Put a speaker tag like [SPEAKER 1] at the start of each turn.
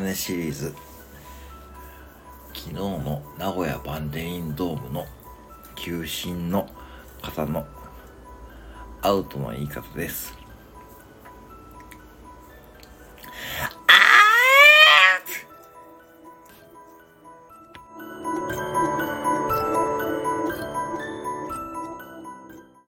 [SPEAKER 1] ネシリーズ。昨日の名古屋バンデインドームの球審の方のアウトの言い方です。